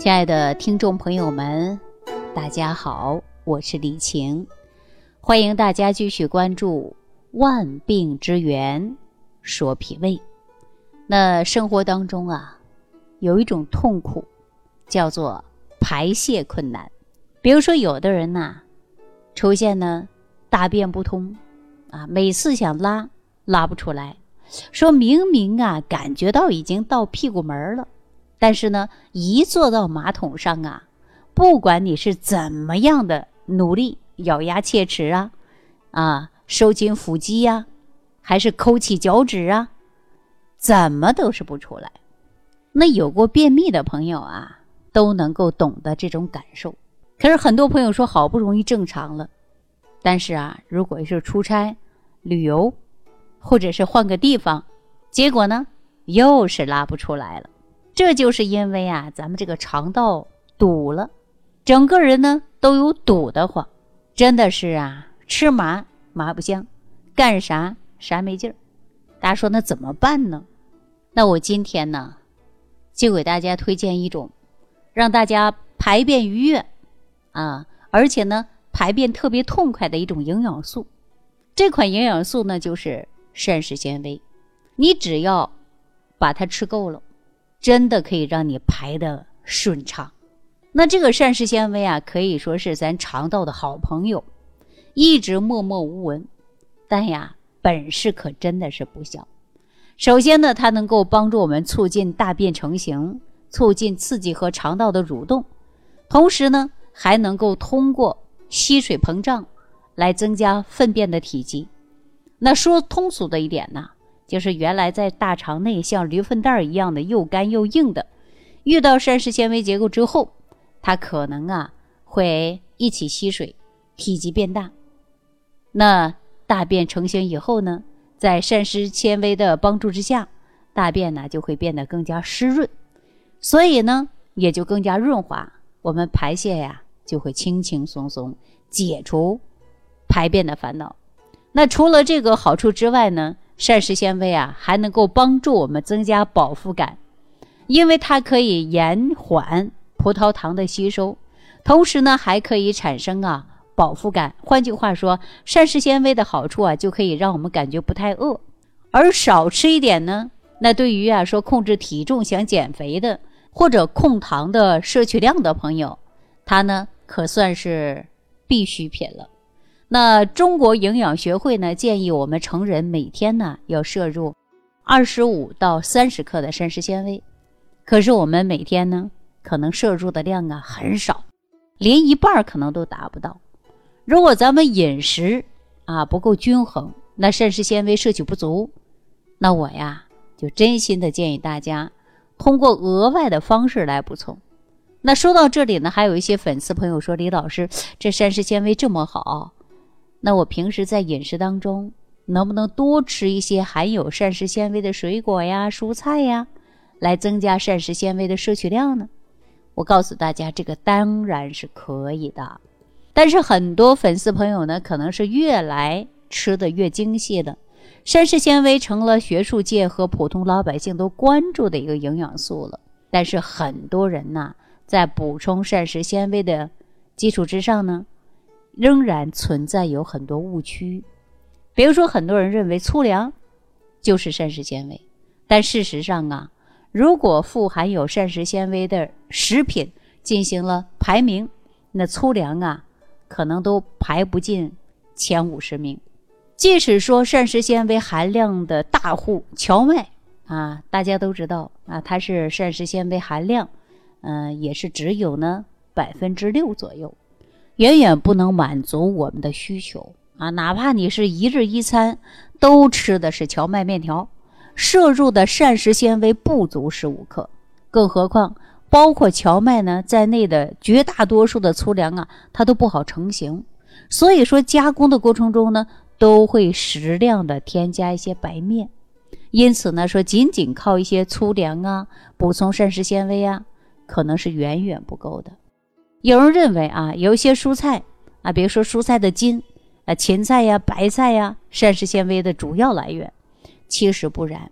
亲爱的听众朋友们，大家好，我是李晴，欢迎大家继续关注《万病之源说脾胃》。那生活当中啊，有一种痛苦叫做排泄困难。比如说，有的人呐，出现呢大便不通啊，每次想拉拉不出来，说明明啊感觉到已经到屁股门了。但是呢，一坐到马桶上啊，不管你是怎么样的努力，咬牙切齿啊，啊，收紧腹肌呀，还是抠起脚趾啊，怎么都是不出来。那有过便秘的朋友啊，都能够懂得这种感受。可是很多朋友说，好不容易正常了，但是啊，如果是出差、旅游，或者是换个地方，结果呢，又是拉不出来了。这就是因为啊，咱们这个肠道堵了，整个人呢都有堵得慌，真的是啊，吃麻麻不香，干啥啥没劲儿。大家说那怎么办呢？那我今天呢，就给大家推荐一种，让大家排便愉悦啊，而且呢排便特别痛快的一种营养素。这款营养素呢就是膳食纤维，你只要把它吃够了。真的可以让你排的顺畅，那这个膳食纤维啊，可以说是咱肠道的好朋友，一直默默无闻，但呀，本事可真的是不小。首先呢，它能够帮助我们促进大便成型，促进刺激和肠道的蠕动，同时呢，还能够通过吸水膨胀来增加粪便的体积。那说通俗的一点呢？就是原来在大肠内像驴粪蛋儿一样的又干又硬的，遇到膳食纤维结构之后，它可能啊会一起吸水，体积变大。那大便成型以后呢，在膳食纤维的帮助之下，大便呢就会变得更加湿润，所以呢也就更加润滑，我们排泄呀就会轻轻松松，解除排便的烦恼。那除了这个好处之外呢？膳食纤维啊，还能够帮助我们增加饱腹感，因为它可以延缓葡萄糖的吸收，同时呢，还可以产生啊饱腹感。换句话说，膳食纤维的好处啊，就可以让我们感觉不太饿。而少吃一点呢，那对于啊说控制体重、想减肥的，或者控糖的摄取量的朋友，它呢可算是必需品了。那中国营养学会呢建议我们成人每天呢要摄入二十五到三十克的膳食纤维，可是我们每天呢可能摄入的量啊很少，连一半可能都达不到。如果咱们饮食啊不够均衡，那膳食纤维摄取不足，那我呀就真心的建议大家通过额外的方式来补充。那说到这里呢，还有一些粉丝朋友说李老师这膳食纤维这么好。那我平时在饮食当中，能不能多吃一些含有膳食纤维的水果呀、蔬菜呀，来增加膳食纤维的摄取量呢？我告诉大家，这个当然是可以的。但是很多粉丝朋友呢，可能是越来吃的越精细了，膳食纤维成了学术界和普通老百姓都关注的一个营养素了。但是很多人呢，在补充膳食纤维的基础之上呢。仍然存在有很多误区，比如说，很多人认为粗粮就是膳食纤维，但事实上啊，如果富含有膳食纤维的食品进行了排名，那粗粮啊可能都排不进前五十名。即使说膳食纤维含量的大户荞麦啊，大家都知道啊，它是膳食纤维含量，嗯，也是只有呢百分之六左右。远远不能满足我们的需求啊！哪怕你是一日一餐都吃的是荞麦面条，摄入的膳食纤维不足十五克，更何况包括荞麦呢在内的绝大多数的粗粮啊，它都不好成型。所以说加工的过程中呢，都会适量的添加一些白面。因此呢，说仅仅靠一些粗粮啊补充膳食纤维啊，可能是远远不够的。有人认为啊，有一些蔬菜啊，比如说蔬菜的筋啊，芹菜呀、白菜呀，膳食纤维的主要来源，其实不然。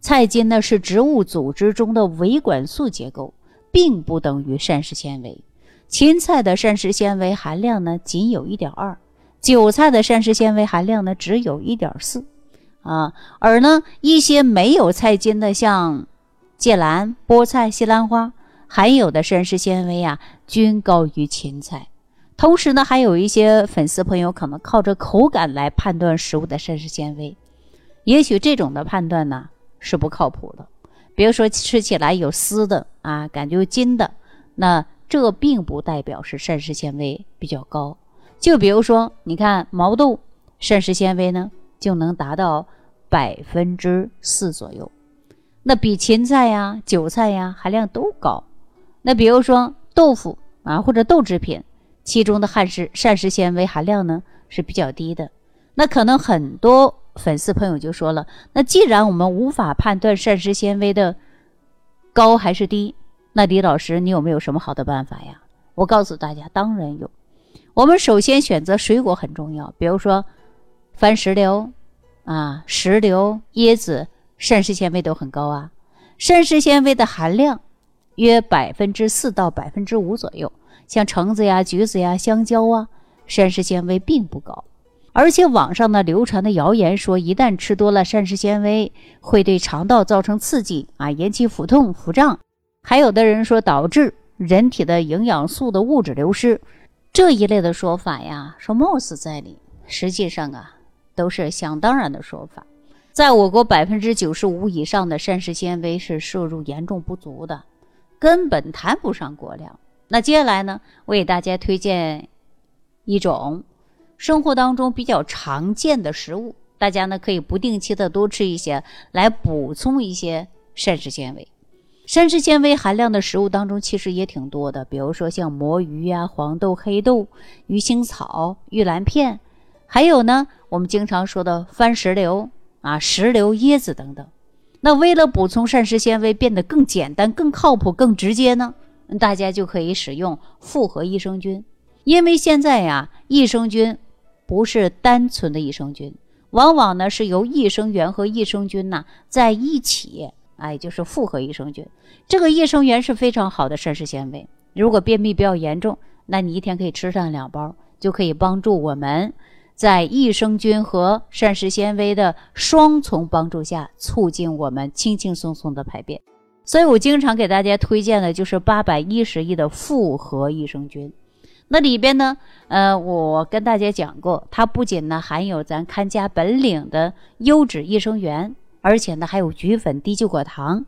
菜筋呢是植物组织中的维管束结构，并不等于膳食纤维。芹菜的膳食纤维含量呢，仅有一点二；韭菜的膳食纤维含量呢，只有一点四。啊，而呢，一些没有菜茎的，像芥蓝、菠菜、西兰花，含有的膳食纤维啊，均高于芹菜。同时呢，还有一些粉丝朋友可能靠着口感来判断食物的膳食纤维，也许这种的判断呢是不靠谱的。比如说吃起来有丝的啊，感觉有筋的，那这并不代表是膳食纤维比较高。就比如说，你看毛豆，膳食纤维呢就能达到百分之四左右，那比芹菜呀、韭菜呀含量都高。那比如说豆腐啊，或者豆制品。其中的膳食膳食纤维含量呢是比较低的，那可能很多粉丝朋友就说了，那既然我们无法判断膳食纤维的高还是低，那李老师你有没有什么好的办法呀？我告诉大家，当然有。我们首先选择水果很重要，比如说番石榴啊、石榴、椰子，膳食纤维都很高啊，膳食纤维的含量约百分之四到百分之五左右。像橙子呀、橘子呀、香蕉啊，膳食纤维并不高，而且网上呢流传的谣言说，一旦吃多了膳食纤维，会对肠道造成刺激啊，引起腹痛、腹胀，还有的人说导致人体的营养素的物质流失，这一类的说法呀，说貌似在理，实际上啊，都是想当然的说法。在我国，百分之九十五以上的膳食纤维是摄入严重不足的，根本谈不上过量。那接下来呢，我给大家推荐一种生活当中比较常见的食物，大家呢可以不定期的多吃一些，来补充一些膳食纤维。膳食纤维含量的食物当中其实也挺多的，比如说像魔芋呀、黄豆、黑豆、鱼腥草、玉兰片，还有呢我们经常说的番石榴啊、石榴、椰子等等。那为了补充膳食纤维变得更简单、更靠谱、更直接呢？大家就可以使用复合益生菌，因为现在呀，益生菌不是单纯的益生菌，往往呢是由益生元和益生菌呐在一起，哎，就是复合益生菌。这个益生元是非常好的膳食纤维。如果便秘比较严重，那你一天可以吃上两包，就可以帮助我们在益生菌和膳食纤维的双重帮助下，促进我们轻轻松松的排便。所以我经常给大家推荐的就是八百一十亿的复合益生菌，那里边呢，呃，我跟大家讲过，它不仅呢含有咱看家本领的优质益生元，而且呢还有菊粉、低聚果糖，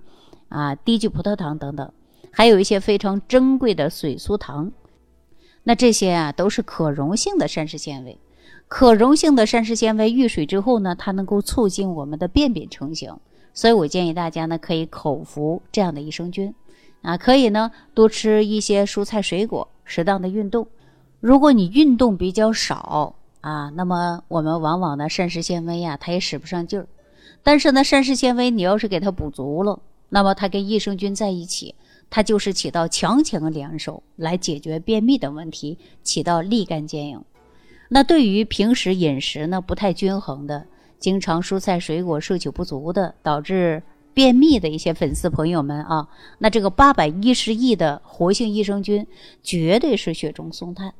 啊，低聚葡萄糖等等，还有一些非常珍贵的水苏糖。那这些啊都是可溶性的膳食纤维，可溶性的膳食纤维遇水之后呢，它能够促进我们的便便成型。所以我建议大家呢，可以口服这样的益生菌，啊，可以呢多吃一些蔬菜水果，适当的运动。如果你运动比较少啊，那么我们往往呢膳食纤维呀，它也使不上劲儿。但是呢，膳食纤维你要是给它补足了，那么它跟益生菌在一起，它就是起到强强联手来解决便秘的问题，起到立竿见影。那对于平时饮食呢不太均衡的。经常蔬菜水果摄取不足的，导致便秘的一些粉丝朋友们啊，那这个八百一十亿的活性益生菌绝对是雪中送炭。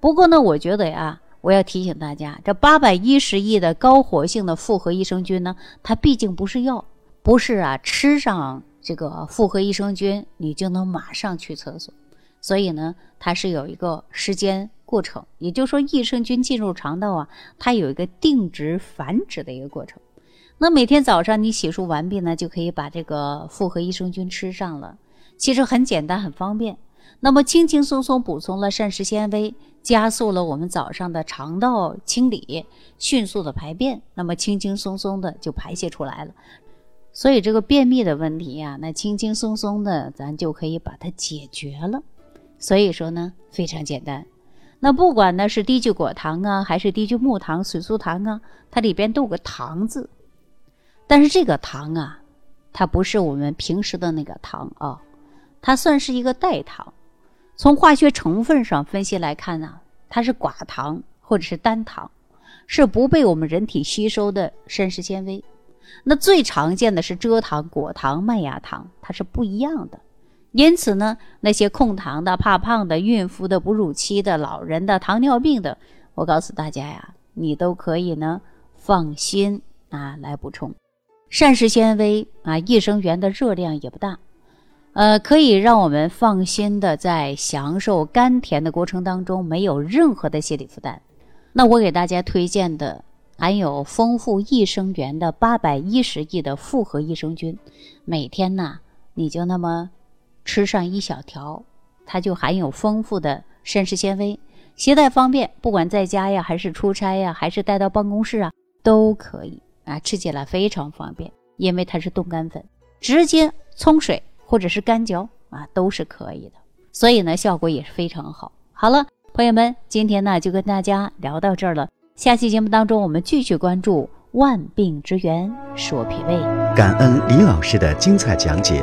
不过呢，我觉得呀，我要提醒大家，这八百一十亿的高活性的复合益生菌呢，它毕竟不是药，不是啊，吃上这个复合益生菌你就能马上去厕所，所以呢，它是有一个时间。过程，也就是说，益生菌进入肠道啊，它有一个定植繁殖的一个过程。那每天早上你洗漱完毕呢，就可以把这个复合益生菌吃上了。其实很简单，很方便。那么轻轻松松补充了膳食纤维，加速了我们早上的肠道清理，迅速的排便，那么轻轻松松的就排泄出来了。所以这个便秘的问题呀，那轻轻松松的咱就可以把它解决了。所以说呢，非常简单。那不管呢是低聚果糖啊，还是低聚木糖、水苏糖啊，它里边都有个“糖”字。但是这个糖啊，它不是我们平时的那个糖啊，它算是一个代糖。从化学成分上分析来看呢，它是寡糖或者是单糖，是不被我们人体吸收的膳食纤维。那最常见的是蔗糖、果糖、麦芽糖，它是不一样的。因此呢，那些控糖的、怕胖的、孕妇的、哺乳期的、老人的、糖尿病的，我告诉大家呀，你都可以呢放心啊来补充。膳食纤维啊，益生元的热量也不大。呃，可以让我们放心的在享受甘甜的过程当中，没有任何的心理负担。那我给大家推荐的含有丰富益生元的八百一十亿的复合益生菌，每天呢你就那么吃上一小条，它就含有丰富的膳食纤维，携带方便，不管在家呀，还是出差呀，还是带到办公室啊，都可以啊，吃起来非常方便，因为它是冻干粉，直接冲水。或者是干嚼啊，都是可以的，所以呢，效果也是非常好。好了，朋友们，今天呢就跟大家聊到这儿了。下期节目当中，我们继续关注万病之源，说脾胃。感恩李老师的精彩讲解。